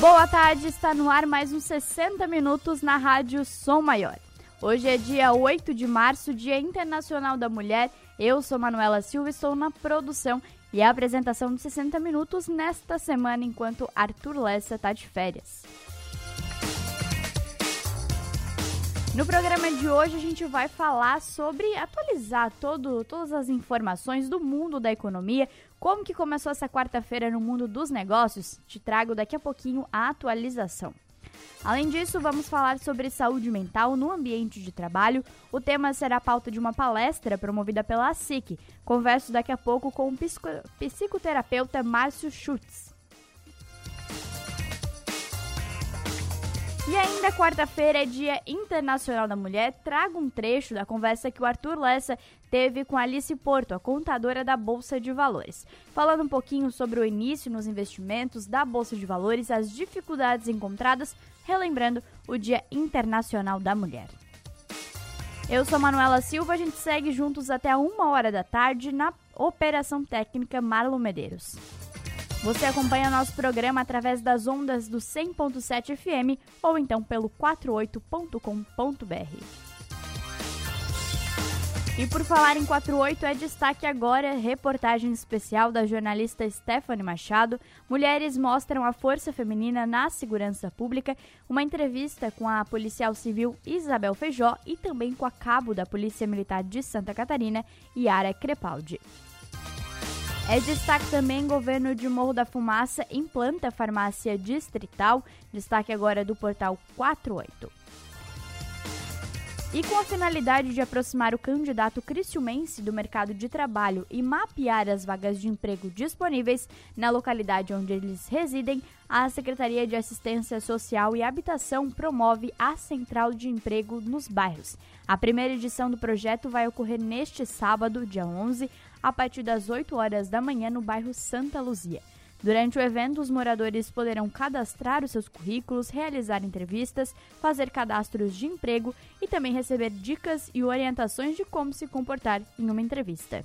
Boa tarde, está no ar mais uns 60 minutos na Rádio Som Maior. Hoje é dia 8 de março, Dia Internacional da Mulher. Eu sou Manuela Silva e estou na produção e a apresentação de 60 minutos nesta semana, enquanto Arthur Lessa está de férias. No programa de hoje a gente vai falar sobre atualizar todo, todas as informações do mundo da economia, como que começou essa quarta-feira no mundo dos negócios. Te trago daqui a pouquinho a atualização. Além disso, vamos falar sobre saúde mental no ambiente de trabalho. O tema será pauta de uma palestra promovida pela ASIC. Converso daqui a pouco com o psicoterapeuta Márcio Schutz. E ainda quarta-feira é Dia Internacional da Mulher. Trago um trecho da conversa que o Arthur Lessa teve com Alice Porto, a contadora da Bolsa de Valores. Falando um pouquinho sobre o início nos investimentos da Bolsa de Valores, as dificuldades encontradas, relembrando o Dia Internacional da Mulher. Eu sou Manuela Silva, a gente segue juntos até uma hora da tarde na Operação Técnica Marlon Medeiros. Você acompanha nosso programa através das ondas do 100.7 FM ou então pelo 48.com.br. E por falar em 48, é destaque agora reportagem especial da jornalista Stephanie Machado. Mulheres mostram a força feminina na segurança pública. Uma entrevista com a policial civil Isabel Feijó e também com a cabo da Polícia Militar de Santa Catarina, Yara Crepaldi. É destaque também governo de Morro da Fumaça implanta farmácia distrital. Destaque agora do portal 48. E com a finalidade de aproximar o candidato criciumense do mercado de trabalho e mapear as vagas de emprego disponíveis na localidade onde eles residem, a Secretaria de Assistência Social e Habitação promove a Central de Emprego nos bairros. A primeira edição do projeto vai ocorrer neste sábado, dia 11, a partir das 8 horas da manhã no bairro Santa Luzia. Durante o evento, os moradores poderão cadastrar os seus currículos, realizar entrevistas, fazer cadastros de emprego e também receber dicas e orientações de como se comportar em uma entrevista.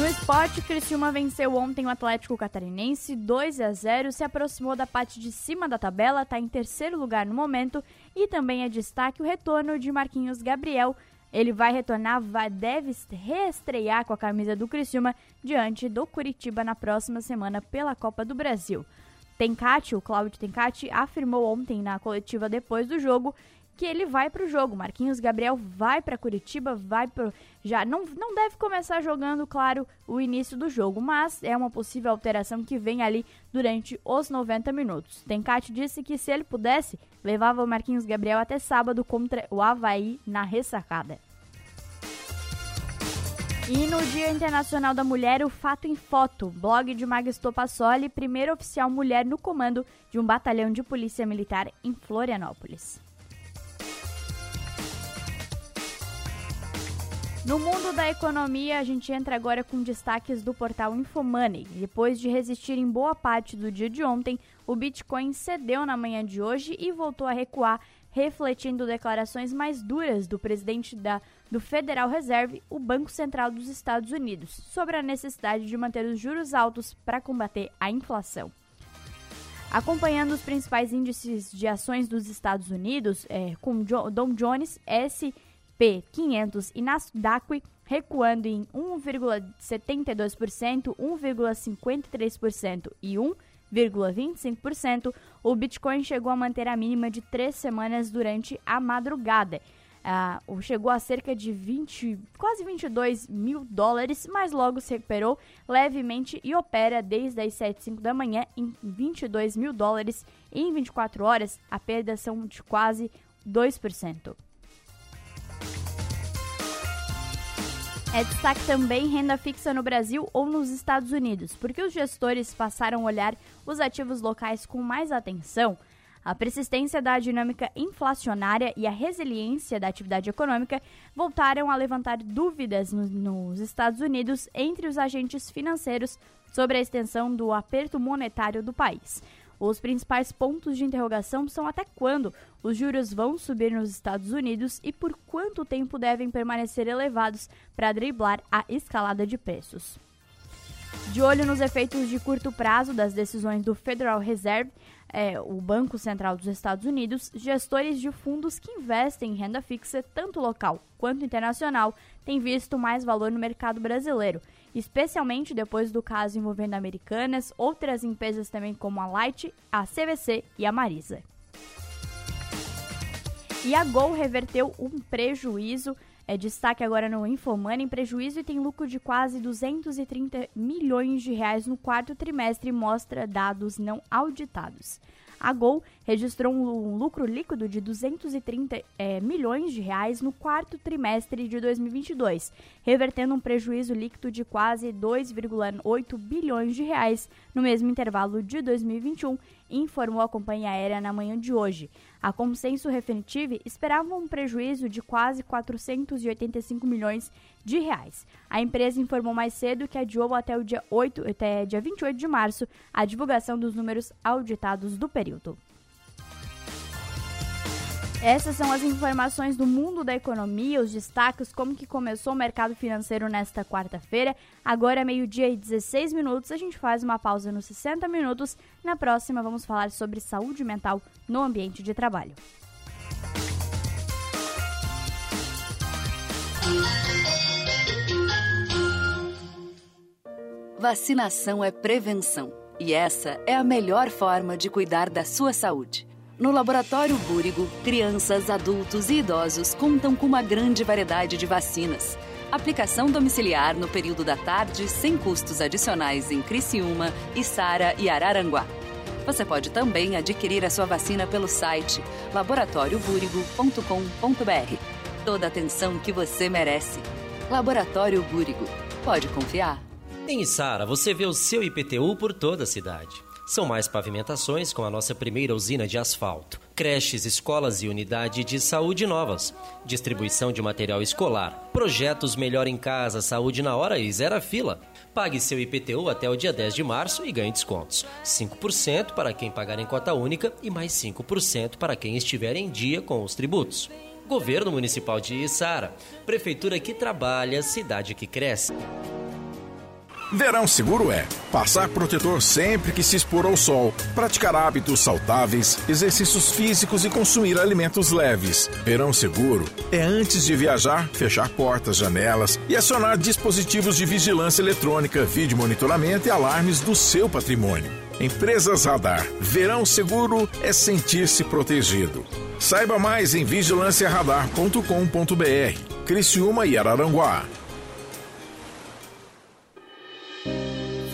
No esporte, Criciúma venceu ontem o Atlético Catarinense 2 a 0, se aproximou da parte de cima da tabela, está em terceiro lugar no momento e também é destaque o retorno de Marquinhos Gabriel, ele vai retornar, vai, deve reestrear com a camisa do Criciúma diante do Curitiba na próxima semana pela Copa do Brasil. Tencati, o Cláudio Tencati, afirmou ontem na coletiva depois do jogo que ele vai para o jogo. Marquinhos Gabriel vai para Curitiba, vai pro já não, não deve começar jogando, claro, o início do jogo, mas é uma possível alteração que vem ali durante os 90 minutos. Tencati disse que se ele pudesse, levava o Marquinhos Gabriel até sábado contra o Havaí na ressacada. E no Dia Internacional da Mulher, o Fato em Foto, blog de Magisto Passoli, primeira oficial mulher no comando de um batalhão de polícia militar em Florianópolis. No mundo da economia, a gente entra agora com destaques do portal Infomoney. Depois de resistir em boa parte do dia de ontem, o Bitcoin cedeu na manhã de hoje e voltou a recuar, refletindo declarações mais duras do presidente da, do Federal Reserve, o Banco Central dos Estados Unidos, sobre a necessidade de manter os juros altos para combater a inflação. Acompanhando os principais índices de ações dos Estados Unidos, é, com Dow Jones, S P500 e Nasdaq recuando em 1,72%, 1,53% e 1,25%, o Bitcoin chegou a manter a mínima de três semanas durante a madrugada. Uh, chegou a cerca de 20, quase 22 mil dólares, mas logo se recuperou levemente e opera desde as 7h05 da manhã em 22 mil dólares. Em 24 horas, a perda são de quase 2%. É destaque também renda fixa no Brasil ou nos Estados Unidos, porque os gestores passaram a olhar os ativos locais com mais atenção. A persistência da dinâmica inflacionária e a resiliência da atividade econômica voltaram a levantar dúvidas no, nos Estados Unidos entre os agentes financeiros sobre a extensão do aperto monetário do país. Os principais pontos de interrogação são até quando os juros vão subir nos Estados Unidos e por quanto tempo devem permanecer elevados para driblar a escalada de preços. De olho nos efeitos de curto prazo das decisões do Federal Reserve, é, o Banco Central dos Estados Unidos, gestores de fundos que investem em renda fixa, tanto local quanto internacional, têm visto mais valor no mercado brasileiro, especialmente depois do caso envolvendo Americanas, outras empresas também como a Light, a CVC e a Marisa. E a Gol reverteu um prejuízo é destaque agora no Infomoney, prejuízo e tem lucro de quase 230 milhões de reais no quarto trimestre, mostra dados não auditados. A Gol registrou um lucro líquido de 230 é, milhões de reais no quarto trimestre de 2022, revertendo um prejuízo líquido de quase 2,8 bilhões de reais no mesmo intervalo de 2021, informou a companhia aérea na manhã de hoje. A Consenso Refinitiv esperava um prejuízo de quase 485 milhões de reais. A empresa informou mais cedo que adiou até o dia, 8, até dia 28 de março a divulgação dos números auditados do período. Essas são as informações do mundo da economia, os destaques, como que começou o mercado financeiro nesta quarta-feira. Agora é meio-dia e 16 minutos, a gente faz uma pausa nos 60 minutos. Na próxima vamos falar sobre saúde mental no ambiente de trabalho. Vacinação é prevenção e essa é a melhor forma de cuidar da sua saúde. No Laboratório Búrigo, crianças, adultos e idosos contam com uma grande variedade de vacinas. Aplicação domiciliar no período da tarde sem custos adicionais em Criciúma, Içara e Araranguá. Você pode também adquirir a sua vacina pelo site laboratoriobúrigo.com.br. Toda a atenção que você merece. Laboratório Búrigo. Pode confiar. Em Içara, você vê o seu IPTU por toda a cidade. São mais pavimentações com a nossa primeira usina de asfalto, creches, escolas e unidade de saúde novas, distribuição de material escolar, projetos Melhor em Casa, Saúde na Hora e Zero Fila. Pague seu IPTU até o dia 10 de março e ganhe descontos. 5% para quem pagar em cota única e mais 5% para quem estiver em dia com os tributos. Governo Municipal de Içara. Prefeitura que trabalha, cidade que cresce. Verão seguro é passar protetor sempre que se expor ao sol, praticar hábitos saudáveis, exercícios físicos e consumir alimentos leves. Verão seguro é antes de viajar, fechar portas, janelas e acionar dispositivos de vigilância eletrônica, vídeo monitoramento e alarmes do seu patrimônio. Empresas Radar. Verão seguro é sentir-se protegido. Saiba mais em vigilanciaradar.com.br. Criciúma e Araranguá.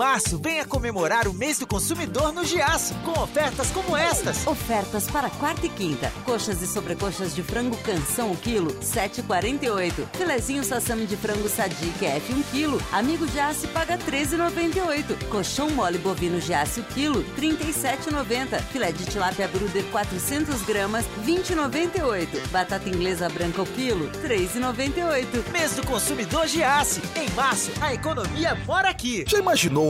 março, venha comemorar o mês do consumidor no Giaço, com ofertas como estas. Ofertas para quarta e quinta. Coxas e sobrecoxas de frango canção o quilo, 7,48. Filezinho sassami de frango sadique F 1 quilo. Amigo Giaço paga 13,98. Colchão mole bovino Giaço quilo, 37,90. Filé de tilápia bruder 400 gramas, 20,98. Batata inglesa branca o quilo, 3,98. Mês do consumidor Giaço. Em março, a economia mora aqui. Já imaginou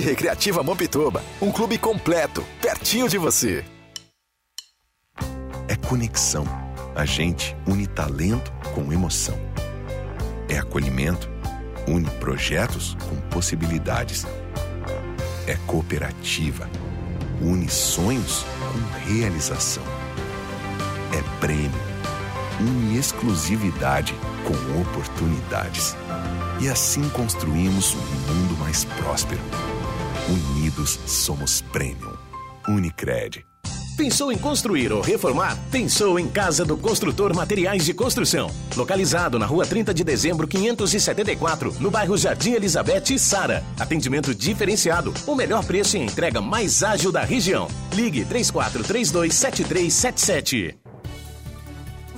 Recreativa Mampituba, um clube completo, pertinho de você. É conexão. A gente une talento com emoção. É acolhimento. Une projetos com possibilidades. É cooperativa. Une sonhos com realização. É prêmio. Une exclusividade com oportunidades. E assim construímos um mundo mais próspero unidos somos Premium. Unicred. Pensou em construir ou reformar? Pensou em Casa do Construtor Materiais de Construção. Localizado na rua 30 de dezembro, 574, no bairro Jardim Elizabeth e Sara. Atendimento diferenciado, o melhor preço e entrega mais ágil da região. Ligue 3432 7377.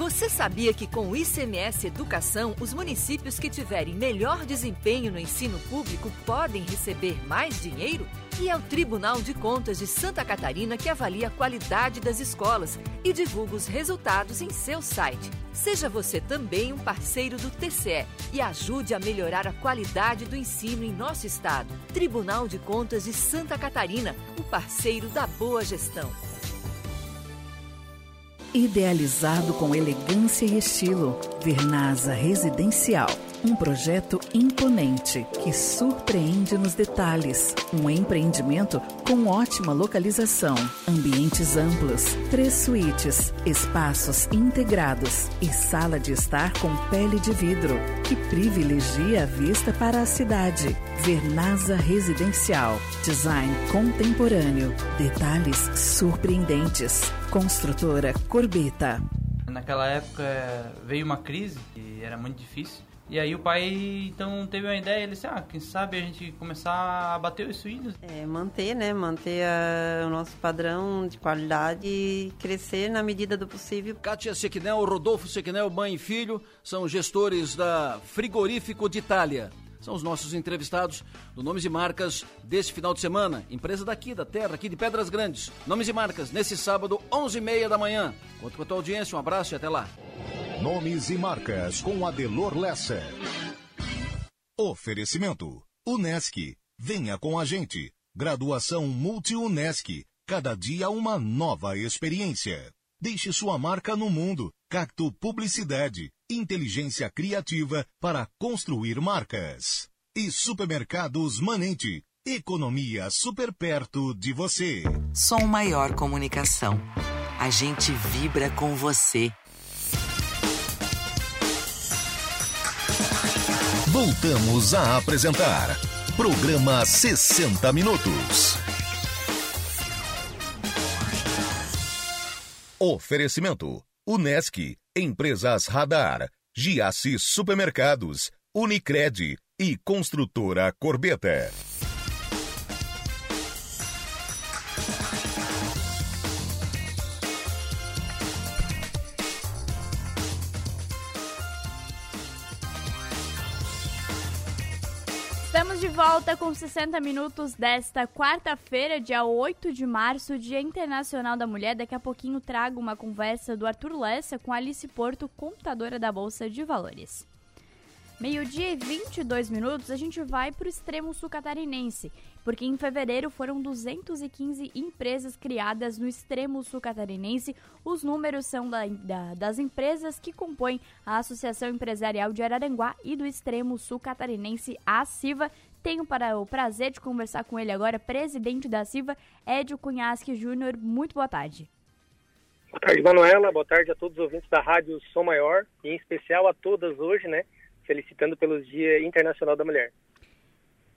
Você sabia que com o ICMS Educação, os municípios que tiverem melhor desempenho no ensino público podem receber mais dinheiro? E é o Tribunal de Contas de Santa Catarina que avalia a qualidade das escolas e divulga os resultados em seu site. Seja você também um parceiro do TCE e ajude a melhorar a qualidade do ensino em nosso estado. Tribunal de Contas de Santa Catarina, o parceiro da boa gestão. Idealizado com elegância e estilo, Vernasa Residencial um projeto imponente que surpreende nos detalhes. Um empreendimento com ótima localização, ambientes amplos, três suítes, espaços integrados e sala de estar com pele de vidro, que privilegia a vista para a cidade. Vernasa Residencial. Design contemporâneo. Detalhes surpreendentes. Construtora Corbeta. Naquela época veio uma crise que era muito difícil e aí o pai então teve uma ideia, ele disse, ah, quem sabe a gente começar a bater os suínos. É, manter, né, manter a, o nosso padrão de qualidade e crescer na medida do possível. Kátia Sequinel, Rodolfo Sequinel, mãe e filho, são gestores da Frigorífico de Itália. São os nossos entrevistados do Nomes e Marcas desse final de semana. Empresa daqui, da terra, aqui de Pedras Grandes. Nomes e Marcas, nesse sábado, 11h30 da manhã. Conto com a tua audiência, um abraço e até lá. Nomes e marcas com Adelor Lessa. Oferecimento: Unesc. Venha com a gente. Graduação Multi-Unesc. Cada dia uma nova experiência. Deixe sua marca no mundo. Cacto Publicidade. Inteligência criativa para construir marcas. E Supermercados Manente. Economia super perto de você. Som Maior Comunicação. A gente vibra com você. Voltamos a apresentar Programa 60 Minutos. Oferecimento: Unesc, Empresas Radar, Giasse Supermercados, Unicred e Construtora Corbeta. Volta com 60 minutos desta quarta-feira, dia 8 de março, Dia Internacional da Mulher. Daqui a pouquinho trago uma conversa do Arthur Lessa com Alice Porto, computadora da Bolsa de Valores. Meio-dia e 22 minutos, a gente vai para o extremo sul catarinense, porque em fevereiro foram 215 empresas criadas no extremo sul catarinense. Os números são da, da, das empresas que compõem a Associação Empresarial de Araranguá e do extremo sul catarinense, a CIVA. Tenho para o prazer de conversar com ele agora, presidente da CIVA, Edio Cunhasque Júnior. Muito boa tarde. Boa tarde, Manuela. Boa tarde a todos os ouvintes da Rádio Som Maior, e em especial a todas hoje, né? felicitando pelo Dia Internacional da Mulher.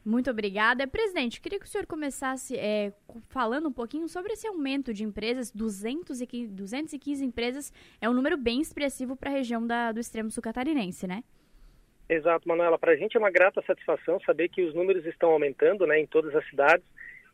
Muito obrigada. Presidente, queria que o senhor começasse é, falando um pouquinho sobre esse aumento de empresas, 215, 215 empresas, é um número bem expressivo para a região da, do extremo sul catarinense, né? Exato, Manuela. Para a gente é uma grata satisfação saber que os números estão aumentando né, em todas as cidades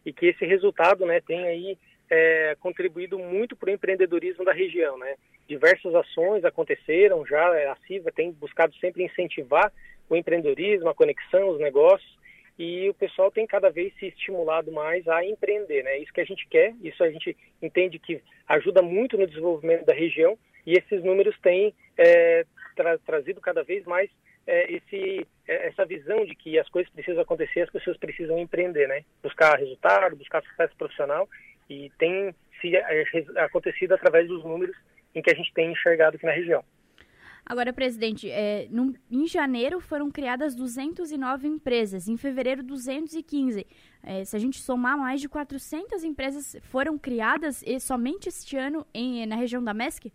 e que esse resultado né, tem aí é, contribuído muito para o empreendedorismo da região. Né? Diversas ações aconteceram já, a CIVA tem buscado sempre incentivar o empreendedorismo, a conexão, os negócios, e o pessoal tem cada vez se estimulado mais a empreender. Né? Isso que a gente quer, isso a gente entende que ajuda muito no desenvolvimento da região, e esses números têm é, tra trazido cada vez mais é, esse, é, essa visão de que as coisas precisam acontecer, as pessoas precisam empreender, né? Buscar resultado, buscar sucesso profissional e tem se é, acontecido através dos números em que a gente tem enxergado aqui na região. Agora, presidente, é, no, em janeiro foram criadas 209 empresas, em fevereiro 215. É, se a gente somar, mais de 400 empresas foram criadas e somente este ano em, na região da MESC?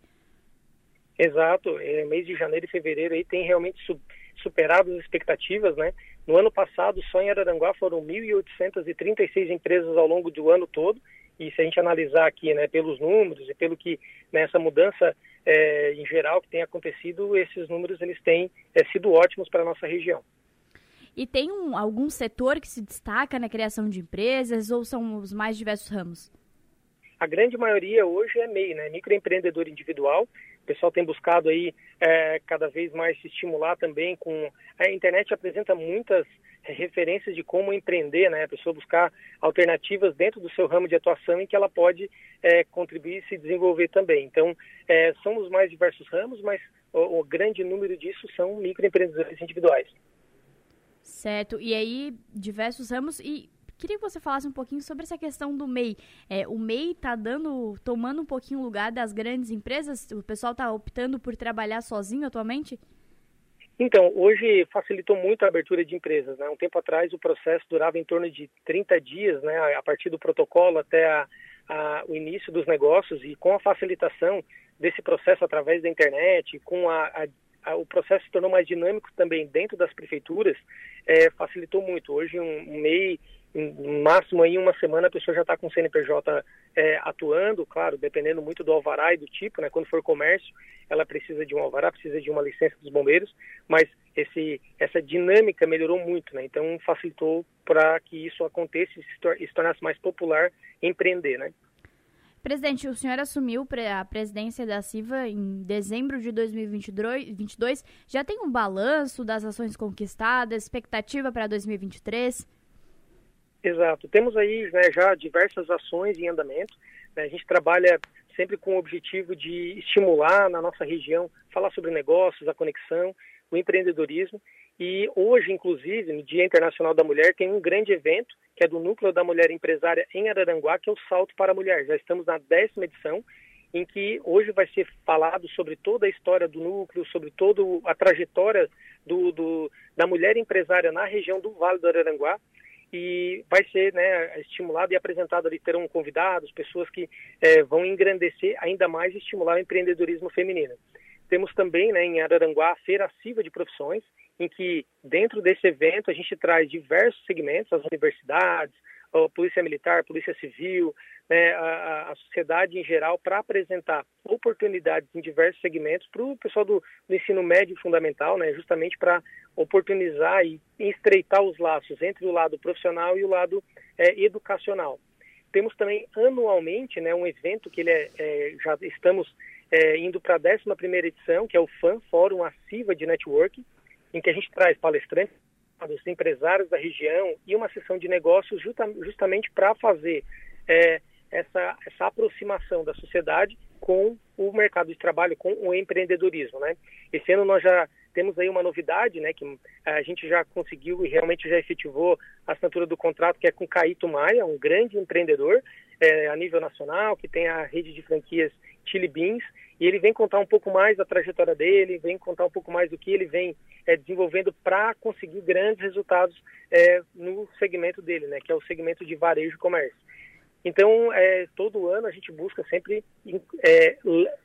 Exato, é, mês de janeiro e fevereiro aí tem realmente superado as expectativas, né? No ano passado, só em Araranguá foram 1.836 empresas ao longo do ano todo, e se a gente analisar aqui, né, pelos números e pelo que nessa né, mudança é, em geral que tem acontecido, esses números eles têm é, sido ótimos para a nossa região. E tem um, algum setor que se destaca na criação de empresas ou são os mais diversos ramos? A grande maioria hoje é MEI, né? microempreendedor individual. O pessoal tem buscado aí é, cada vez mais se estimular também com a internet apresenta muitas referências de como empreender, né? A pessoa buscar alternativas dentro do seu ramo de atuação em que ela pode é, contribuir e se desenvolver também. Então, é, são os mais diversos ramos, mas o, o grande número disso são microempreendedores individuais. Certo. E aí, diversos ramos. E queria que você falasse um pouquinho sobre essa questão do MEI. É, o MEI está dando, tomando um pouquinho o lugar das grandes empresas? O pessoal está optando por trabalhar sozinho atualmente? Então, hoje facilitou muito a abertura de empresas. Né? Um tempo atrás o processo durava em torno de 30 dias, né? a partir do protocolo até a, a, o início dos negócios, e com a facilitação desse processo através da internet, com a, a, o processo se tornou mais dinâmico também dentro das prefeituras, é, facilitou muito. Hoje um, um MEI no máximo uma semana a pessoa já está com o CNPJ é, atuando, claro, dependendo muito do alvará e do tipo, né? Quando for comércio, ela precisa de um alvará, precisa de uma licença dos bombeiros, mas esse, essa dinâmica melhorou muito, né? Então facilitou para que isso aconteça e se tornasse mais popular empreender, né? Presidente, o senhor assumiu a presidência da CIVA em dezembro de 2022. Já tem um balanço das ações conquistadas, expectativa para 2023? Exato. Temos aí né, já diversas ações em andamento. Né? A gente trabalha sempre com o objetivo de estimular na nossa região, falar sobre negócios, a conexão, o empreendedorismo. E hoje, inclusive, no Dia Internacional da Mulher, tem um grande evento que é do Núcleo da Mulher Empresária em Araranguá, que é o Salto para a Mulher. Já estamos na décima edição, em que hoje vai ser falado sobre toda a história do núcleo, sobre toda a trajetória do, do, da mulher empresária na região do Vale do Araranguá e vai ser né, estimulado e apresentado ali, terão convidados, pessoas que é, vão engrandecer ainda mais e estimular o empreendedorismo feminino. Temos também né, em Araranguá a Feira Civa de Profissões, em que dentro desse evento a gente traz diversos segmentos, as universidades, a Polícia Militar, a Polícia Civil, né, a, a, sociedade em geral, para apresentar oportunidades em diversos segmentos para o pessoal do, do, ensino médio fundamental, né, justamente para oportunizar e estreitar os laços entre o lado profissional e o lado é, educacional. Temos também anualmente né, um evento que ele é, é já estamos é, indo para a 11 edição, que é o FAN, Fórum Assiva de Networking, em que a gente traz palestrantes empresários da região e uma sessão de negócios justa, justamente para fazer é, essa, essa aproximação da sociedade com o mercado de trabalho, com o empreendedorismo. Né? Esse ano nós já temos aí uma novidade, né, que a gente já conseguiu e realmente já efetivou a assinatura do contrato, que é com Caíto Maia, um grande empreendedor é, a nível nacional, que tem a rede de franquias Chili Beans, e ele vem contar um pouco mais da trajetória dele, vem contar um pouco mais do que ele vem é, desenvolvendo para conseguir grandes resultados é, no segmento dele, né, que é o segmento de varejo e comércio. Então, é, todo ano a gente busca sempre é,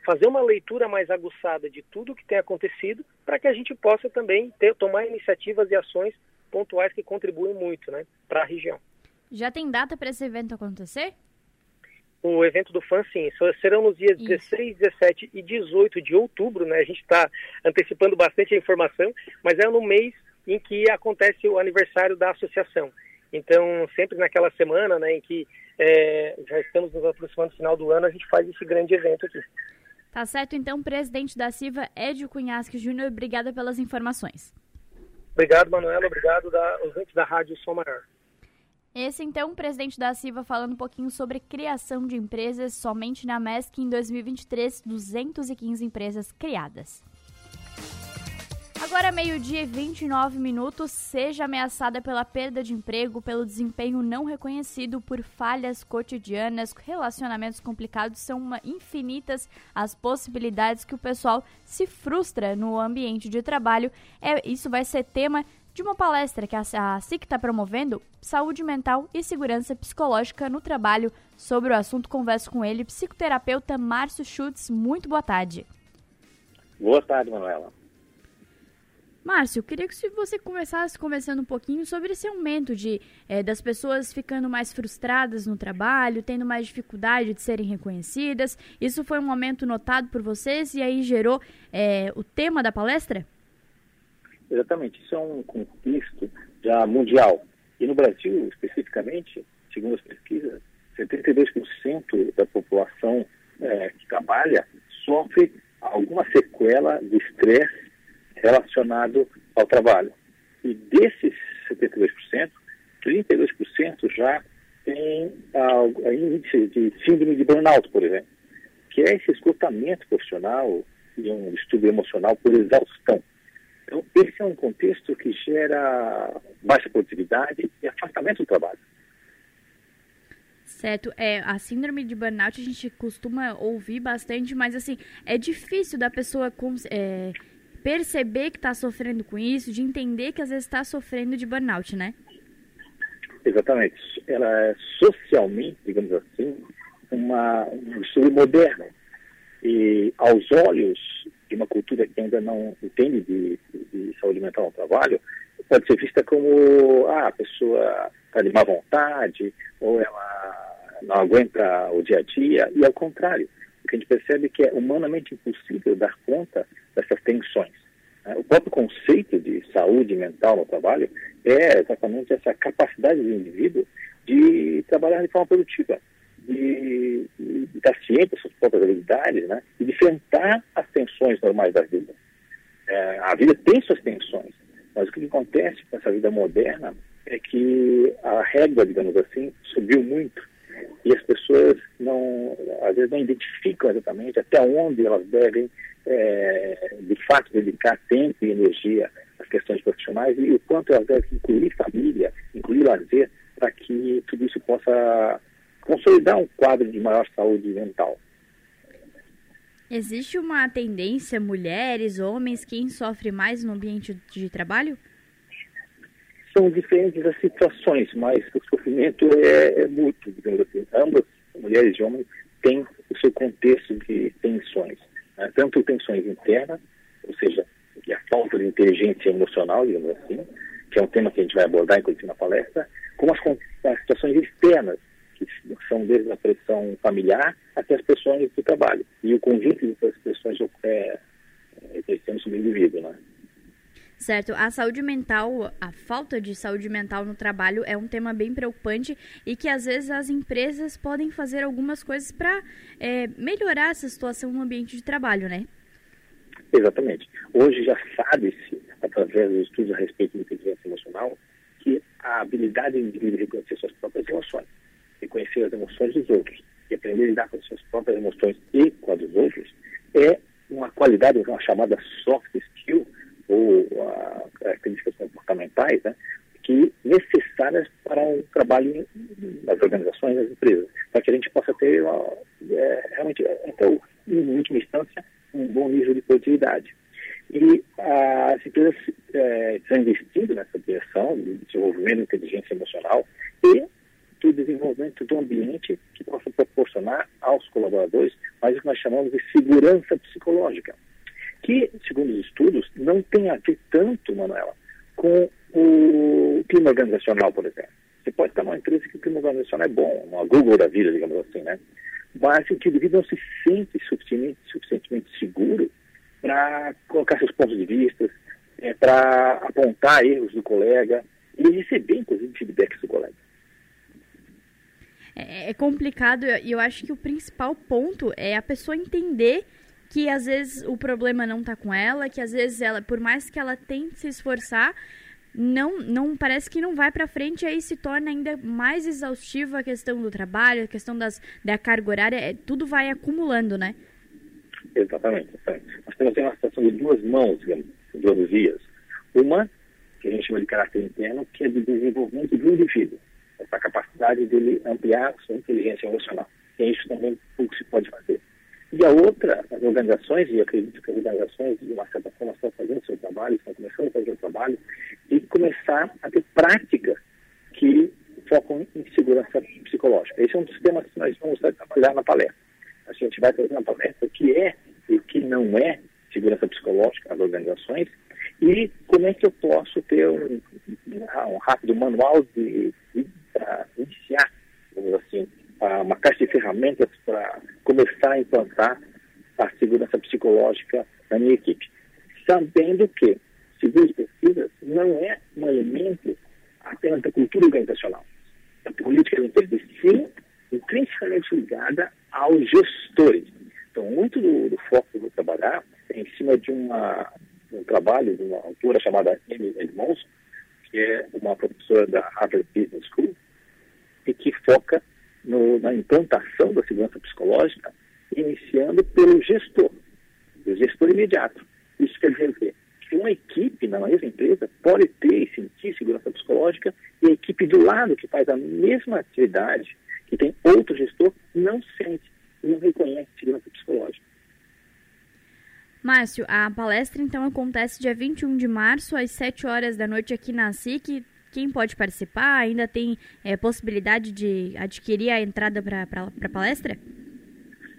fazer uma leitura mais aguçada de tudo o que tem acontecido para que a gente possa também ter, tomar iniciativas e ações pontuais que contribuem muito né, para a região. Já tem data para esse evento acontecer? O evento do FAN, sim. Serão nos dias Isso. 16, 17 e 18 de outubro, né? A gente está antecipando bastante a informação, mas é no mês em que acontece o aniversário da associação. Então, sempre naquela semana né, em que é, já estamos nos aproximando do final do ano, a gente faz esse grande evento aqui. Tá certo, então, presidente da CIVA, Edio Cunhasque Júnior, obrigada pelas informações. Obrigado, Manuela, obrigado da, ouvintes da Rádio Som Maior. Esse, então, o presidente da CIVA falando um pouquinho sobre criação de empresas. Somente na MESC, em 2023, 215 empresas criadas. Agora, meio-dia e 29 minutos, seja ameaçada pela perda de emprego, pelo desempenho não reconhecido, por falhas cotidianas, relacionamentos complicados, são infinitas as possibilidades que o pessoal se frustra no ambiente de trabalho. É, isso vai ser tema de uma palestra que a, SIC está promovendo, Saúde Mental e Segurança Psicológica no Trabalho. Sobre o assunto, converso com ele, psicoterapeuta Márcio Schutz. Muito boa tarde. Boa tarde, Manuela. Márcio, queria que você começasse conversando um pouquinho sobre esse aumento de é, das pessoas ficando mais frustradas no trabalho, tendo mais dificuldade de serem reconhecidas. Isso foi um aumento notado por vocês e aí gerou é, o tema da palestra? Exatamente, isso é um contexto já mundial. E no Brasil, especificamente, segundo as pesquisas, 72% da população é, que trabalha sofre alguma sequela de estresse relacionado ao trabalho. E desses 72%, 32% já tem a, índice de síndrome de burnout, por exemplo, que é esse esgotamento profissional e um estudo emocional por exaustão. Então, esse é um contexto que gera baixa produtividade e afastamento do trabalho. Certo, é, a síndrome de burnout a gente costuma ouvir bastante, mas assim, é difícil da pessoa é, perceber que está sofrendo com isso, de entender que às vezes está sofrendo de burnout, né? Exatamente. Ela é socialmente, digamos assim, uma, um estudo moderno. E aos olhos de uma cultura que ainda não entende de, de saúde mental no trabalho, pode ser vista como ah, a pessoa está de má vontade, ou ela não aguenta o dia a dia, e ao contrário. O que a gente percebe é que é humanamente impossível dar conta dessas tensões. Né? O próprio conceito de saúde mental no trabalho é exatamente essa capacidade do indivíduo de trabalhar de forma produtiva, de, de, estar ciente das suas próprias habilidades, né? e de enfrentar as tensões normais da vida. É, a vida tem suas tensões, mas o que acontece com essa vida moderna é que a régua, digamos assim, subiu muito e as pessoas não, às vezes não identificam exatamente até onde elas devem, é, de fato, dedicar tempo e energia às questões profissionais e o quanto elas devem incluir família, incluir lazer, para que tudo isso possa consolidar um quadro de maior saúde mental. Existe uma tendência, mulheres, homens, quem sofre mais no ambiente de trabalho? são diferentes as situações, mas o sofrimento é, é mútuo, digamos assim. Ambas, mulheres e homens, têm o seu contexto de tensões. Né? Tanto tensões internas, ou seja, a falta de inteligência emocional, digamos assim, que é um tema que a gente vai abordar, inclusive, na palestra, como as, as situações externas, que são desde a pressão familiar até as pressões do trabalho. E o conjunto dessas pressões é, é, sobre o indivíduo, né? Certo. A saúde mental, a falta de saúde mental no trabalho é um tema bem preocupante e que às vezes as empresas podem fazer algumas coisas para é, melhorar essa situação no ambiente de trabalho, né? Exatamente. Hoje já sabe-se, através dos estudos a respeito de inteligência emocional, que a habilidade do indivíduo de reconhecer suas próprias emoções, reconhecer as emoções dos outros e aprender a lidar com as suas próprias emoções e com as dos outros é uma qualidade, uma chamada soft skill, ou a, características comportamentais, né, que necessárias para um trabalho nas organizações, nas empresas, para que a gente possa ter uma, é, realmente, então, em última instância, um bom nível de produtividade. E as empresas é, estão investindo nessa direção de desenvolvimento de inteligência emocional e do desenvolvimento do ambiente que possa proporcionar aos colaboradores mais o que nós chamamos de segurança psicológica que, segundo os estudos, não tem a ver tanto, Manuela, com o clima organizacional, por exemplo. Você pode estar numa empresa que o clima organizacional é bom, uma Google da vida, digamos assim, né? Mas o indivíduo não se sente suficientemente, suficientemente seguro para colocar seus pontos de vista, é, para apontar erros do colega e receber, inclusive, feedbacks do colega. É, é complicado e eu acho que o principal ponto é a pessoa entender que às vezes o problema não tá com ela, que às vezes ela, por mais que ela tente se esforçar, não, não parece que não vai para frente, aí se torna ainda mais exaustiva a questão do trabalho, a questão das, da carga horária, é, tudo vai acumulando, né? Exatamente, Nós temos uma situação de duas mãos, digamos, duas vias. Uma, que a gente chama de caráter interno, que é de desenvolvimento do indivíduo, essa capacidade dele ampliar sua inteligência emocional. E é isso também pouco se pode fazer. E a outra, as organizações, e acredito que as organizações, de uma certa forma, estão fazendo seu trabalho, estão começando a fazer o trabalho, e começar a ter práticas que focam em segurança psicológica. Esse é um dos temas que nós vamos trabalhar na palestra. A gente vai trazer na palestra o que é e o que não é segurança psicológica nas organizações E como é que eu posso ter um, um rápido manual de, de para iniciar, assim, uma caixa de ferramentas para começar a implantar a segurança psicológica na minha equipe. Sabendo que, segundo as pesquisas, não é um elemento apenas da cultura organizacional. A política de empresa, sim, intrinsecamente ligada aos gestores. Então, muito do, do foco que eu vou trabalhar é em cima de uma, um trabalho de uma autora chamada Amy Edmonds, que é uma professora da Harvard Business School, e que foca no, na implantação da segurança psicológica, iniciando pelo gestor, o gestor imediato. Isso quer dizer que uma equipe na mesma empresa pode ter e sentir segurança psicológica e a equipe do lado que faz a mesma atividade, que tem outro gestor, não sente, não reconhece segurança psicológica. Márcio, a palestra então acontece dia 21 de março, às 7 horas da noite aqui na SIC. Quem pode participar? Ainda tem é, possibilidade de adquirir a entrada para a palestra?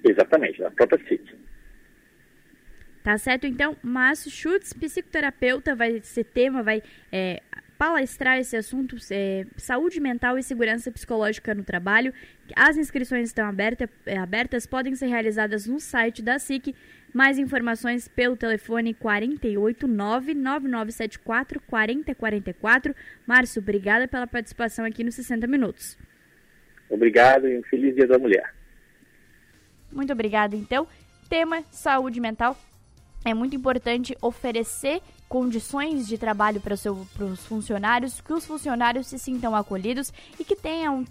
Exatamente, na própria SIC. Tá certo, então, Márcio Schutz, psicoterapeuta, vai ser tema, vai é, palestrar esse assunto, é, saúde mental e segurança psicológica no trabalho. As inscrições estão aberta, é, abertas, podem ser realizadas no site da SIC. Mais informações pelo telefone 489-9974-4044. Márcio, obrigada pela participação aqui no 60 Minutos. Obrigado e um feliz Dia da Mulher. Muito obrigada, então. Tema saúde mental. É muito importante oferecer condições de trabalho para os funcionários, que os funcionários se sintam acolhidos e que tenham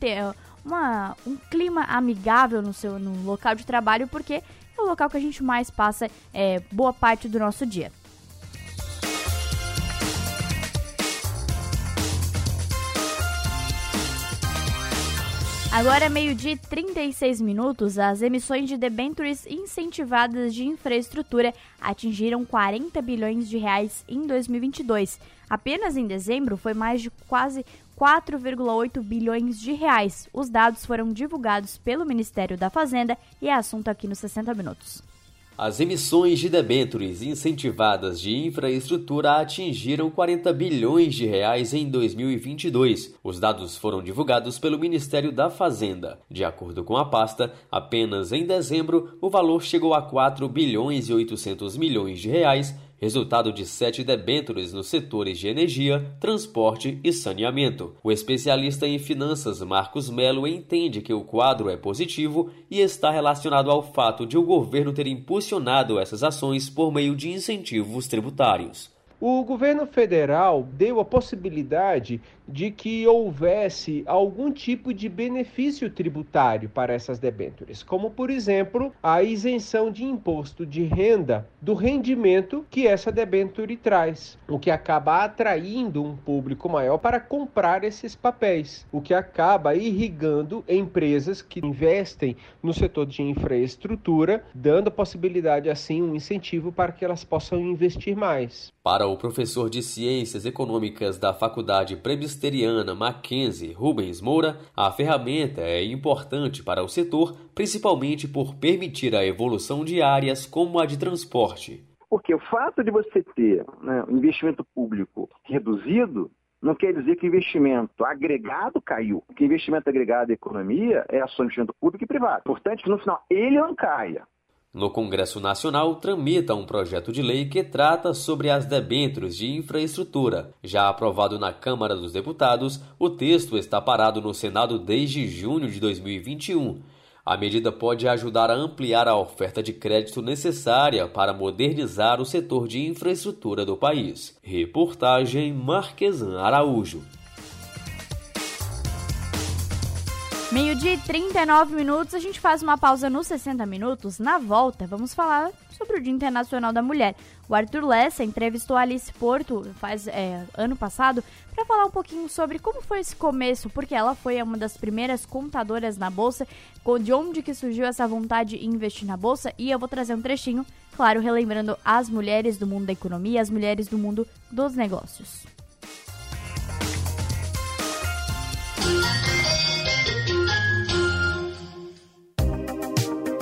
uma, um clima amigável no seu no local de trabalho, porque é o local que a gente mais passa é, boa parte do nosso dia. Agora, meio-dia e 36 minutos, as emissões de debêntures incentivadas de infraestrutura atingiram 40 bilhões de reais em 2022. Apenas em dezembro foi mais de quase 4,8 bilhões de reais. Os dados foram divulgados pelo Ministério da Fazenda e é assunto aqui nos 60 minutos. As emissões de debêntures incentivadas de infraestrutura atingiram 40 bilhões de reais em 2022. Os dados foram divulgados pelo Ministério da Fazenda. De acordo com a pasta, apenas em dezembro o valor chegou a 4 bilhões e 800 milhões de reais resultado de sete debêntures nos setores de energia, transporte e saneamento. O especialista em finanças Marcos Melo entende que o quadro é positivo e está relacionado ao fato de o governo ter impulsionado essas ações por meio de incentivos tributários. O governo federal deu a possibilidade de que houvesse algum tipo de benefício tributário para essas debêntures, como por exemplo a isenção de imposto de renda do rendimento que essa debênture traz, o que acaba atraindo um público maior para comprar esses papéis, o que acaba irrigando empresas que investem no setor de infraestrutura, dando possibilidade assim um incentivo para que elas possam investir mais. Para o professor de Ciências Econômicas da Faculdade Presbiteriana Mackenzie Rubens Moura, a ferramenta é importante para o setor, principalmente por permitir a evolução de áreas como a de transporte. Porque o fato de você ter né, investimento público reduzido não quer dizer que o investimento agregado caiu. Porque investimento agregado à economia é só investimento público e privado. Portanto, que no final ele não caia. No Congresso Nacional, tramita um projeto de lei que trata sobre as debêntures de infraestrutura. Já aprovado na Câmara dos Deputados, o texto está parado no Senado desde junho de 2021. A medida pode ajudar a ampliar a oferta de crédito necessária para modernizar o setor de infraestrutura do país. Reportagem Marquesan Araújo. Meio-dia e 39 minutos, a gente faz uma pausa nos 60 minutos. Na volta, vamos falar sobre o Dia Internacional da Mulher. O Arthur Lessa entrevistou a Alice Porto faz é, ano passado para falar um pouquinho sobre como foi esse começo, porque ela foi uma das primeiras contadoras na bolsa, de onde que surgiu essa vontade de investir na bolsa. E eu vou trazer um trechinho, claro, relembrando as mulheres do mundo da economia, as mulheres do mundo dos negócios.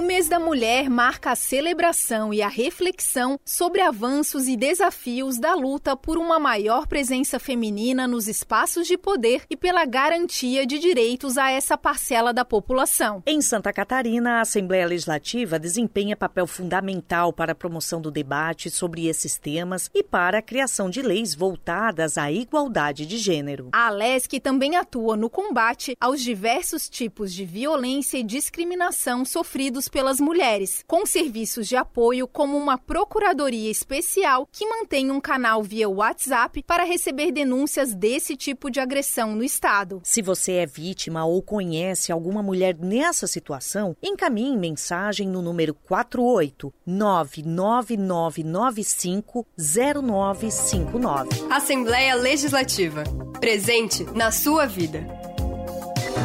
O mês da mulher marca a celebração e a reflexão sobre avanços e desafios da luta por uma maior presença feminina nos espaços de poder e pela garantia de direitos a essa parcela da população. Em Santa Catarina, a Assembleia Legislativa desempenha papel fundamental para a promoção do debate sobre esses temas e para a criação de leis voltadas à igualdade de gênero. A Alesc também atua no combate aos diversos tipos de violência e discriminação sofridos pelas mulheres, com serviços de apoio como uma procuradoria especial que mantém um canal via WhatsApp para receber denúncias desse tipo de agressão no estado. Se você é vítima ou conhece alguma mulher nessa situação, encaminhe mensagem no número 48 99995 0959. Assembleia Legislativa. Presente na sua vida.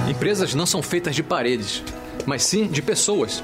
Empresas não são feitas de paredes mas sim de pessoas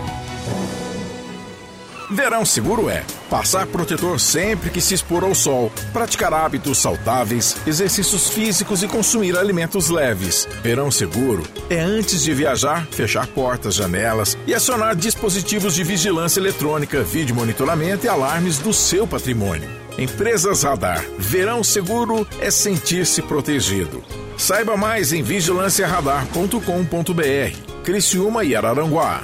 Verão Seguro é passar protetor sempre que se expor ao sol, praticar hábitos saudáveis, exercícios físicos e consumir alimentos leves. Verão Seguro é antes de viajar, fechar portas, janelas e acionar dispositivos de vigilância eletrônica, vídeo monitoramento e alarmes do seu patrimônio. Empresas Radar. Verão Seguro é sentir-se protegido. Saiba mais em vigilanciaradar.com.br. Criciúma e Araranguá.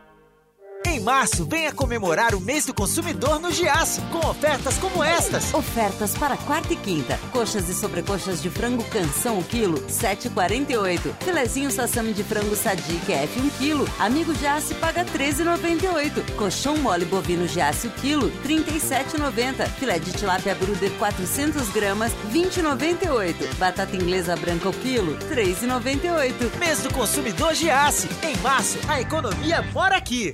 março, venha comemorar o mês do consumidor no Giaço, com ofertas como estas. Ofertas para quarta e quinta. Coxas e sobrecoxas de frango canção o quilo, 7,48. Filezinho sassami de frango sadique F 1 quilo. Amigo Giaço paga 13,98. Colchão mole bovino Giaço quilo, 37,90. Filé de tilápia bruder 400 gramas, 20,98. Batata inglesa branca o quilo, 3,98. Mês do consumidor Giaço. Em março, a economia mora aqui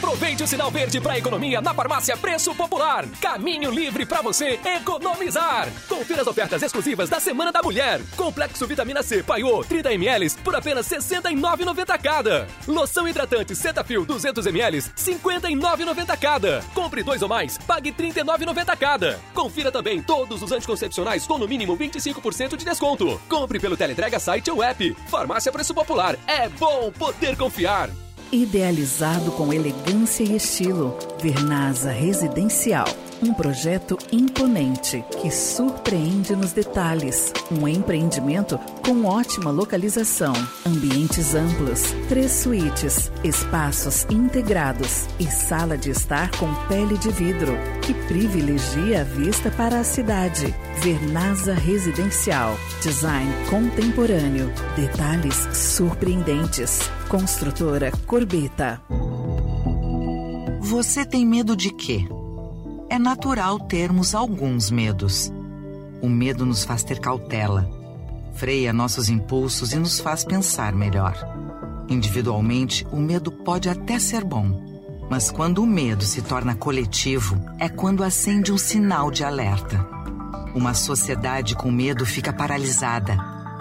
Aproveite o sinal verde para economia na farmácia Preço Popular. Caminho livre para você economizar. Confira as ofertas exclusivas da Semana da Mulher. Complexo Vitamina C Paiô 30 ml por apenas R$ 69,90 cada. Loção hidratante Cetaphil 200 ml R$ 59,90 cada. Compre dois ou mais, pague R$ 39,90 cada. Confira também todos os anticoncepcionais com no mínimo 25% de desconto. Compre pelo teleentrega site ou app. Farmácia Preço Popular. É bom poder confiar. Idealizado com elegância e estilo, Vernasa Residencial. Um projeto imponente que surpreende nos detalhes. Um empreendimento com ótima localização, ambientes amplos, três suítes, espaços integrados e sala de estar com pele de vidro, que privilegia a vista para a cidade. Vernasa Residencial. Design contemporâneo. Detalhes surpreendentes. Construtora Corbeta. Você tem medo de quê? É natural termos alguns medos. O medo nos faz ter cautela, freia nossos impulsos e nos faz pensar melhor. Individualmente, o medo pode até ser bom, mas quando o medo se torna coletivo, é quando acende um sinal de alerta. Uma sociedade com medo fica paralisada,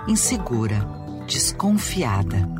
insegura, desconfiada.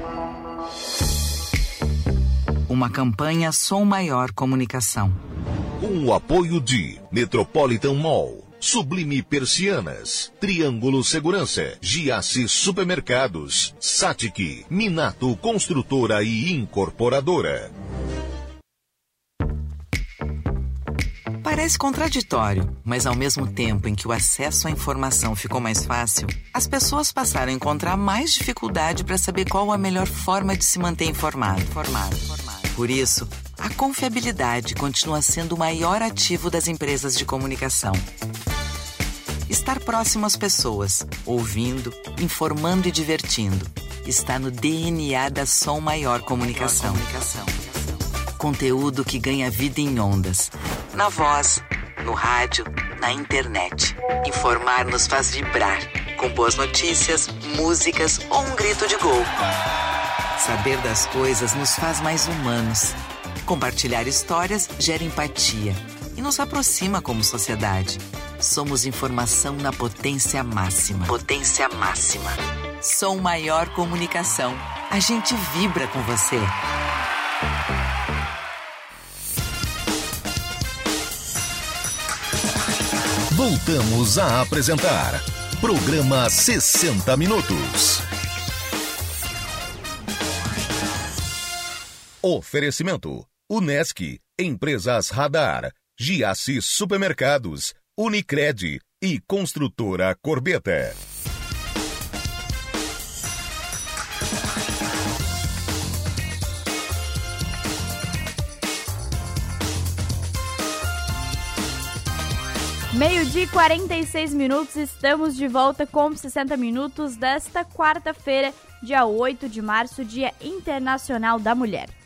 Uma campanha Som Maior Comunicação. Com o apoio de Metropolitan Mall, Sublime Persianas, Triângulo Segurança, Giasse Supermercados, Satic, Minato Construtora e Incorporadora. Parece contraditório, mas ao mesmo tempo em que o acesso à informação ficou mais fácil, as pessoas passaram a encontrar mais dificuldade para saber qual a melhor forma de se manter informado. informado. Por isso, a confiabilidade continua sendo o maior ativo das empresas de comunicação. Estar próximo às pessoas, ouvindo, informando e divertindo, está no DNA da Som Maior Comunicação. Conteúdo que ganha vida em ondas. Na voz, no rádio, na internet. Informar nos faz vibrar, com boas notícias, músicas ou um grito de gol. Saber das coisas nos faz mais humanos. Compartilhar histórias gera empatia e nos aproxima como sociedade. Somos informação na potência máxima. Potência máxima. Som Maior Comunicação. A gente vibra com você. Voltamos a apresentar Programa 60 Minutos. Oferecimento: Unesc, Empresas Radar, Giasse Supermercados, Unicred e Construtora Corbeta. Meio-dia e 46 minutos, estamos de volta com 60 minutos desta quarta-feira, dia 8 de março, Dia Internacional da Mulher.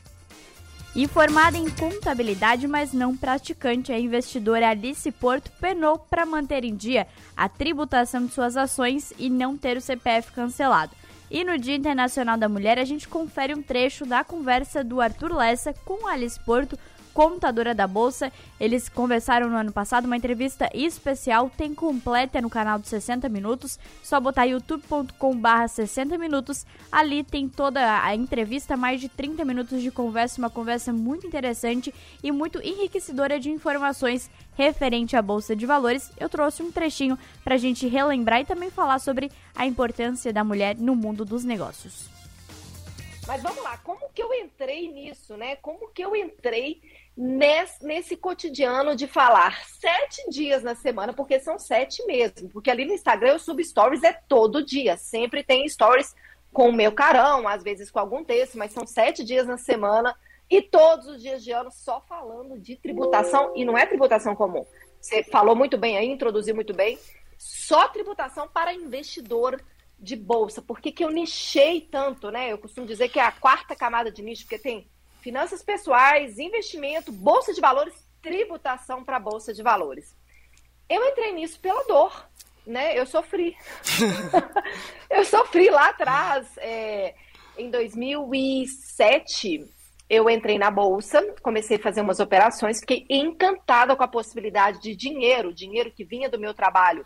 Informada em contabilidade, mas não praticante, a investidora Alice Porto penou para manter em dia a tributação de suas ações e não ter o CPF cancelado. E no Dia Internacional da Mulher, a gente confere um trecho da conversa do Arthur Lessa com Alice Porto contadora da Bolsa. Eles conversaram no ano passado, uma entrevista especial, tem completa no canal de 60 Minutos. Só botar youtube.com/barra 60 Minutos. Ali tem toda a entrevista, mais de 30 minutos de conversa, uma conversa muito interessante e muito enriquecedora de informações referente à Bolsa de Valores. Eu trouxe um trechinho para a gente relembrar e também falar sobre a importância da mulher no mundo dos negócios. Mas vamos lá, como que eu entrei nisso, né? Como que eu entrei nesse, nesse cotidiano de falar sete dias na semana, porque são sete mesmo. Porque ali no Instagram eu subo stories é todo dia. Sempre tem stories com o meu carão, às vezes com algum texto, mas são sete dias na semana e todos os dias de ano só falando de tributação. E não é tributação comum. Você falou muito bem aí, introduziu muito bem. Só tributação para investidor de bolsa. Por que, que eu nichei tanto, né? Eu costumo dizer que é a quarta camada de nicho, porque tem finanças pessoais, investimento, bolsa de valores, tributação para bolsa de valores. Eu entrei nisso pela dor, né? Eu sofri. eu sofri lá atrás. É, em 2007, eu entrei na bolsa, comecei a fazer umas operações, fiquei encantada com a possibilidade de dinheiro, dinheiro que vinha do meu trabalho,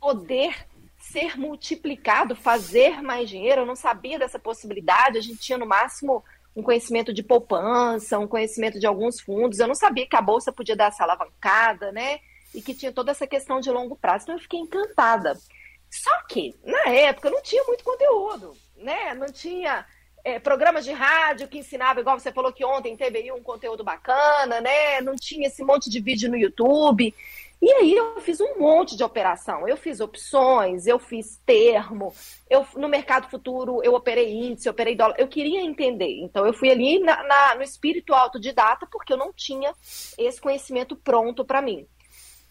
poder ser multiplicado, fazer mais dinheiro. Eu não sabia dessa possibilidade. A gente tinha no máximo um conhecimento de poupança, um conhecimento de alguns fundos. Eu não sabia que a bolsa podia dar essa alavancada, né? E que tinha toda essa questão de longo prazo. Então eu fiquei encantada. Só que, na época, não tinha muito conteúdo, né? Não tinha é, programas de rádio que ensinava, igual você falou que ontem teve aí um conteúdo bacana, né? Não tinha esse monte de vídeo no YouTube. E aí eu fiz um monte de operação. Eu fiz opções, eu fiz termo, eu no mercado futuro eu operei índice, eu operei dólar. Eu queria entender. Então eu fui ali na, na, no espírito autodidata porque eu não tinha esse conhecimento pronto para mim.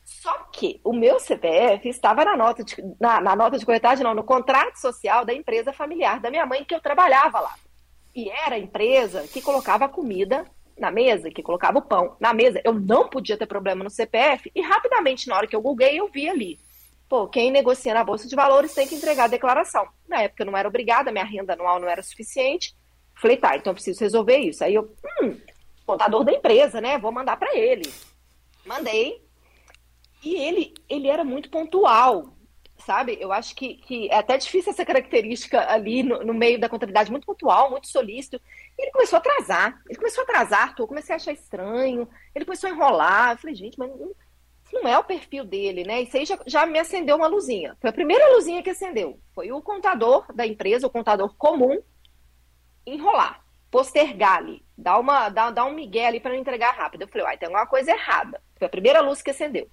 Só que o meu CPF estava na nota de, na, na nota de corretagem, não, no contrato social da empresa familiar da minha mãe que eu trabalhava lá. E era a empresa que colocava comida na mesa, que colocava o pão na mesa, eu não podia ter problema no CPF, e rapidamente, na hora que eu googlei, eu vi ali. Pô, quem negocia na Bolsa de Valores tem que entregar a declaração. Na época eu não era obrigada, minha renda anual não era suficiente. Falei, tá, então eu preciso resolver isso. Aí eu, hum, contador da empresa, né? Vou mandar para ele. Mandei. E ele, ele era muito pontual, sabe? Eu acho que, que é até difícil essa característica ali no, no meio da contabilidade, muito pontual, muito solícito. E ele começou a atrasar. Ele começou a atrasar. Eu comecei a achar estranho. Ele começou a enrolar. Eu falei, gente, mas não, não é o perfil dele, né? Isso aí já, já me acendeu uma luzinha. Foi a primeira luzinha que acendeu. Foi o contador da empresa, o contador comum, enrolar, postergar ali, dar, uma, dar, dar um migué ali para não entregar rápido. Eu falei, uai, tem alguma coisa errada. Foi a primeira luz que acendeu.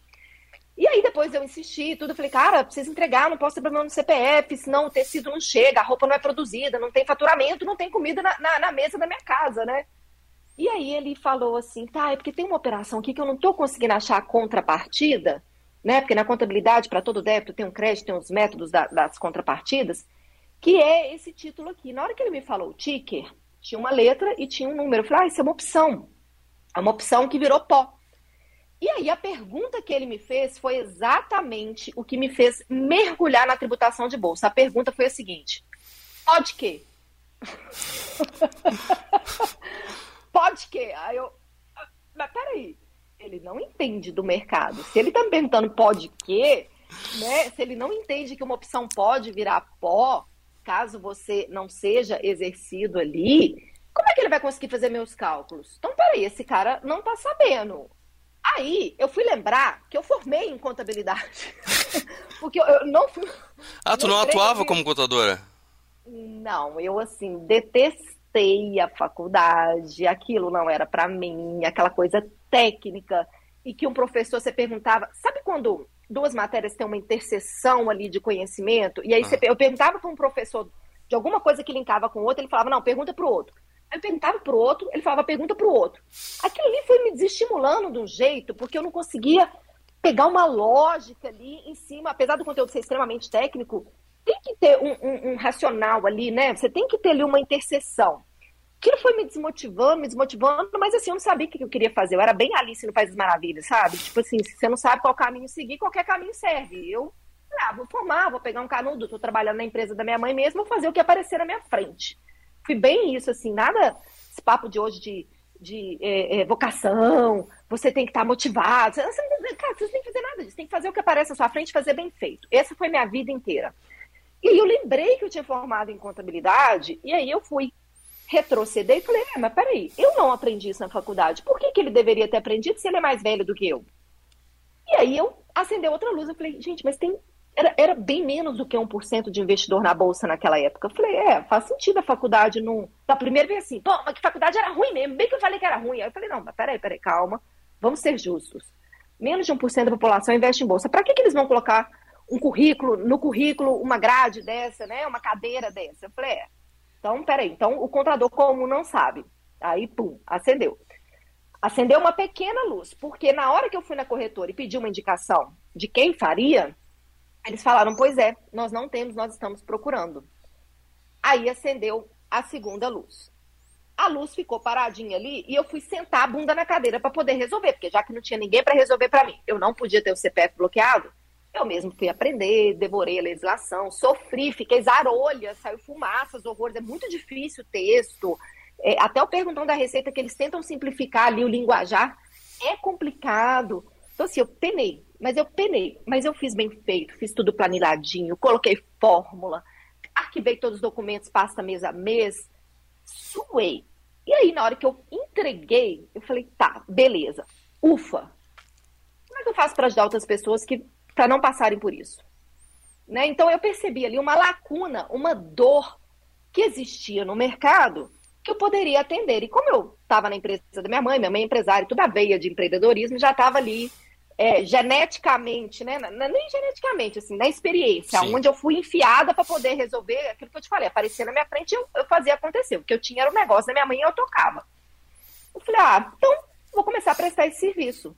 E aí depois eu insisti tudo, falei, cara, precisa entregar, não posso ter problema no CPF, senão o tecido não chega, a roupa não é produzida, não tem faturamento, não tem comida na, na, na mesa da minha casa, né? E aí ele falou assim, tá, é porque tem uma operação aqui que eu não estou conseguindo achar a contrapartida, né? Porque na contabilidade, para todo débito, tem um crédito, tem os métodos da, das contrapartidas, que é esse título aqui. Na hora que ele me falou o ticker, tinha uma letra e tinha um número. Eu falei, ah, isso é uma opção. É uma opção que virou pó. E aí a pergunta que ele me fez foi exatamente o que me fez mergulhar na tributação de bolsa. A pergunta foi a seguinte: pode que? pode que? Aí eu, mas peraí, ele não entende do mercado. Se ele tá me perguntando pode que, né? Se ele não entende que uma opção pode virar pó, caso você não seja exercido ali, como é que ele vai conseguir fazer meus cálculos? Então, peraí, esse cara não tá sabendo. Aí eu fui lembrar que eu formei em contabilidade. Porque eu, eu, não fui. Ah, tu não atuava como contadora? Não, eu assim, detestei a faculdade, aquilo não era para mim, aquela coisa técnica, e que um professor você perguntava, sabe quando duas matérias têm uma interseção ali de conhecimento? E aí ah. você, eu perguntava para um professor de alguma coisa que linkava com o outro, ele falava, não, pergunta para o outro. Eu perguntava pro outro, ele falava, pergunta pro outro. Aquilo ali foi me desestimulando de um jeito, porque eu não conseguia pegar uma lógica ali em cima, apesar do conteúdo ser extremamente técnico, tem que ter um, um, um racional ali, né? Você tem que ter ali uma interseção. Aquilo foi me desmotivando, me desmotivando, mas assim, eu não sabia o que eu queria fazer. Eu era bem Alice no País das Maravilhas, sabe? Tipo assim, se você não sabe qual caminho seguir, qualquer caminho serve. Eu, ah, vou formar, vou pegar um canudo, tô trabalhando na empresa da minha mãe mesmo, vou fazer o que aparecer na minha frente fui bem isso, assim, nada esse papo de hoje de, de é, é, vocação, você tem que estar tá motivado. Você, você, cara, você não tem que fazer nada disso, tem que fazer o que aparece na sua frente fazer bem feito. Essa foi minha vida inteira. E eu lembrei que eu tinha formado em contabilidade, e aí eu fui retroceder e falei, é, mas peraí, eu não aprendi isso na faculdade, por que, que ele deveria ter aprendido se ele é mais velho do que eu? E aí eu acendeu outra luz, eu falei, gente, mas tem era, era bem menos do que 1% de investidor na bolsa naquela época. Eu falei, é, faz sentido a faculdade não. Da primeira vez assim, pô, mas que faculdade era ruim mesmo, bem que eu falei que era ruim. Aí eu falei, não, mas peraí, peraí, calma, vamos ser justos. Menos de 1% da população investe em bolsa. Para que, que eles vão colocar um currículo, no currículo, uma grade dessa, né? Uma cadeira dessa? Eu falei, é. Então, peraí, então o contador comum não sabe. Aí, pum, acendeu. Acendeu uma pequena luz, porque na hora que eu fui na corretora e pedi uma indicação de quem faria, eles falaram: Pois é, nós não temos, nós estamos procurando. Aí acendeu a segunda luz. A luz ficou paradinha ali e eu fui sentar a bunda na cadeira para poder resolver, porque já que não tinha ninguém para resolver para mim, eu não podia ter o CPF bloqueado. Eu mesmo fui aprender, devorei a legislação, sofri, fiquei zarolha, saiu fumaças, horrores, é muito difícil o texto. É, até o perguntão da receita que eles tentam simplificar ali o linguajar é complicado. Então, assim, eu penei, mas eu penei, mas eu fiz bem feito, fiz tudo planilhadinho, coloquei fórmula, arquivei todos os documentos, pasta mês a mês, suei. E aí, na hora que eu entreguei, eu falei, tá, beleza, ufa. Como é que eu faço para ajudar outras pessoas que para não passarem por isso? Né? Então eu percebi ali uma lacuna, uma dor que existia no mercado que eu poderia atender. E como eu estava na empresa da minha mãe, minha mãe é empresária, toda a veia de empreendedorismo, já estava ali é, geneticamente, né? Nem geneticamente, assim, na experiência, Sim. onde eu fui enfiada para poder resolver aquilo que eu te falei, aparecer na minha frente, eu, eu fazia acontecer. O que eu tinha era um negócio da minha mãe e eu tocava. Eu falei, ah, então vou começar a prestar esse serviço.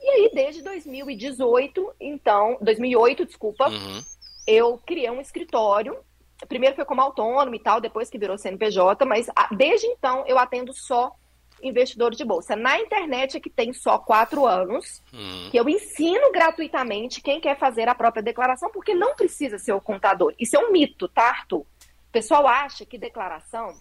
E aí, desde 2018, então, 2008, desculpa, uhum. eu criei um escritório. Primeiro foi como autônomo e tal, depois que virou CNPJ, mas desde então eu atendo só investidores de bolsa. Na internet é que tem só quatro anos, Hum. que eu ensino gratuitamente quem quer fazer a própria declaração, porque não precisa ser o contador. Isso é um mito, tá, Arthur? O pessoal acha que declaração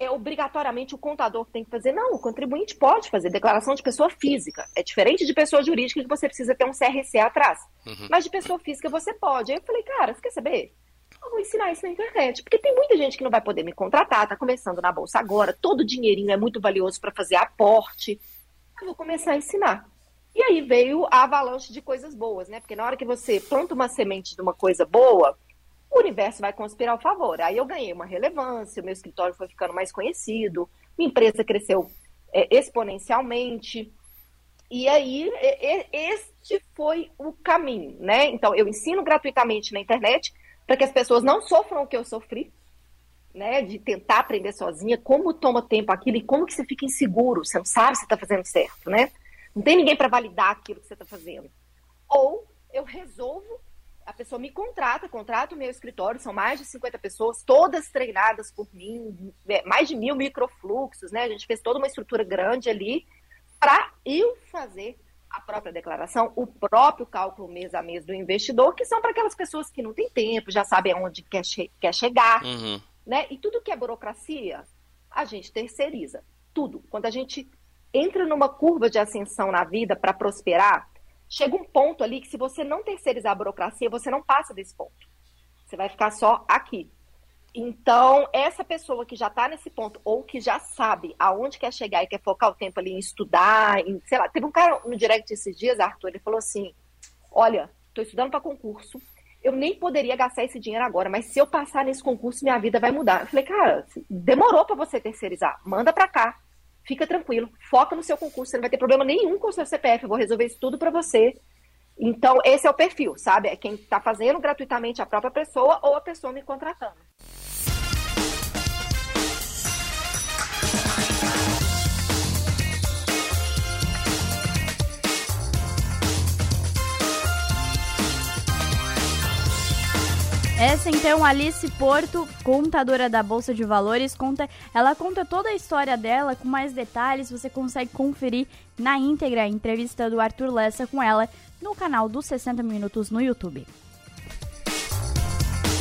é obrigatoriamente o contador que tem que fazer. Não, o contribuinte pode fazer declaração de pessoa física. É diferente de pessoa jurídica que você precisa ter um CRC atrás. Uhum. Mas de pessoa física você pode. Aí eu falei, cara, você quer saber? Eu vou ensinar isso na internet. Porque tem muita gente que não vai poder me contratar, tá começando na bolsa agora, todo dinheirinho é muito valioso para fazer aporte. Eu vou começar a ensinar. E aí veio a avalanche de coisas boas, né? Porque na hora que você planta uma semente de uma coisa boa, o universo vai conspirar ao favor. Aí eu ganhei uma relevância, o meu escritório foi ficando mais conhecido, minha empresa cresceu é, exponencialmente. E aí, este foi o caminho, né? Então, eu ensino gratuitamente na internet para que as pessoas não sofram o que eu sofri, né? De tentar aprender sozinha, como toma tempo aquilo e como que você fica inseguro, você não sabe se está fazendo certo, né? Não tem ninguém para validar aquilo que você está fazendo. Ou eu resolvo, a pessoa me contrata, contrata o meu escritório, são mais de 50 pessoas, todas treinadas por mim, é, mais de mil microfluxos, né? A gente fez toda uma estrutura grande ali para eu fazer a própria declaração, o próprio cálculo mês a mês do investidor, que são para aquelas pessoas que não têm tempo, já sabem aonde quer, che quer chegar, Uhum. né? E tudo que é burocracia, a gente terceiriza. Tudo. Quando a gente entra numa curva de ascensão na vida para prosperar, chega um ponto ali que se você não terceirizar a burocracia, você não passa desse ponto. Você vai ficar só aqui. Então, essa pessoa que já está nesse ponto, ou que já sabe aonde quer chegar e quer focar o tempo ali em estudar, em, sei lá, teve um cara no direct esses dias, Arthur, ele falou assim: Olha, estou estudando para concurso, eu nem poderia gastar esse dinheiro agora, mas se eu passar nesse concurso, minha vida vai mudar. Eu falei, cara, demorou para você terceirizar, manda para cá, fica tranquilo, foca no seu concurso, você não vai ter problema nenhum com o seu CPF, eu vou resolver isso tudo para você. Então, esse é o perfil, sabe? É quem está fazendo gratuitamente a própria pessoa ou a pessoa me contratando. Essa então, Alice Porto, contadora da Bolsa de Valores, conta, ela conta toda a história dela com mais detalhes, você consegue conferir na íntegra a entrevista do Arthur Lessa com ela no canal dos 60 Minutos no YouTube.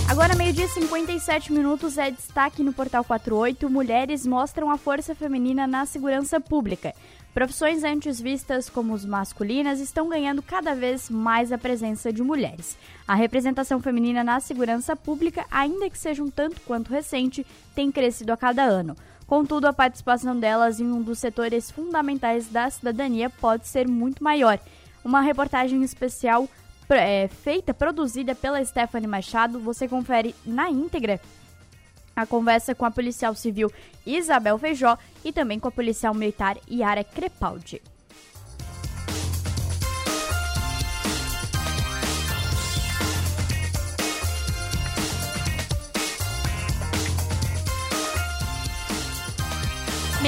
Agora, meio-dia e 57 minutos, é destaque no Portal 48. Mulheres mostram a força feminina na segurança pública. Profissões antes vistas como as masculinas estão ganhando cada vez mais a presença de mulheres. A representação feminina na segurança pública, ainda que seja um tanto quanto recente, tem crescido a cada ano. Contudo, a participação delas em um dos setores fundamentais da cidadania pode ser muito maior. Uma reportagem especial é, feita, produzida pela Stephanie Machado, você confere na íntegra a conversa com a policial civil Isabel Feijó e também com a policial militar Yara Crepaldi.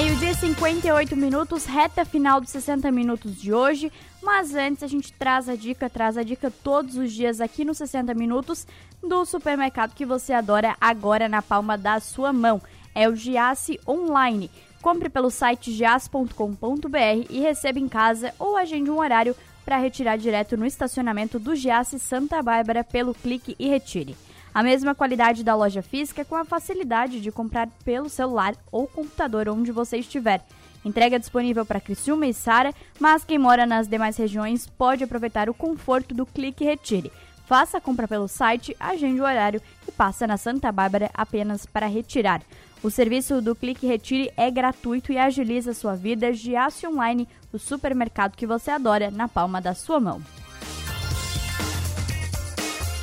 Meio-dia e 58 minutos, reta final dos 60 minutos de hoje. Mas antes a gente traz a dica, traz a dica todos os dias aqui no 60 minutos do supermercado que você adora agora na palma da sua mão. É o Giasse Online. Compre pelo site giasse.com.br e receba em casa ou agende um horário para retirar direto no estacionamento do Giasse Santa Bárbara pelo clique e retire. A mesma qualidade da loja física com a facilidade de comprar pelo celular ou computador onde você estiver. Entrega disponível para Criciúma e Sara, mas quem mora nas demais regiões pode aproveitar o conforto do clique e retire. Faça a compra pelo site, agende o horário e passa na Santa Bárbara apenas para retirar. O serviço do Clique Retire é gratuito e agiliza sua vida. Giasse Online, o supermercado que você adora, na palma da sua mão.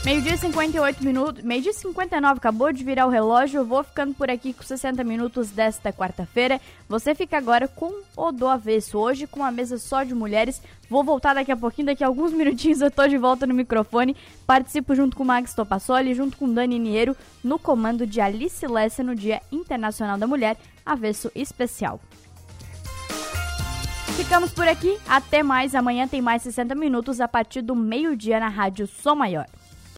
Meio-dia e 58 minutos, meio-dia e 59, acabou de virar o relógio. Eu vou ficando por aqui com 60 minutos desta quarta-feira. Você fica agora com o do avesso. Hoje, com uma mesa só de mulheres. Vou voltar daqui a pouquinho, daqui a alguns minutinhos eu tô de volta no microfone. Participo junto com o Max Topassoli, junto com Dani Niero, no comando de Alice Lessa no Dia Internacional da Mulher, avesso especial. Ficamos por aqui, até mais. Amanhã tem mais 60 minutos a partir do meio-dia na Rádio Som Maior.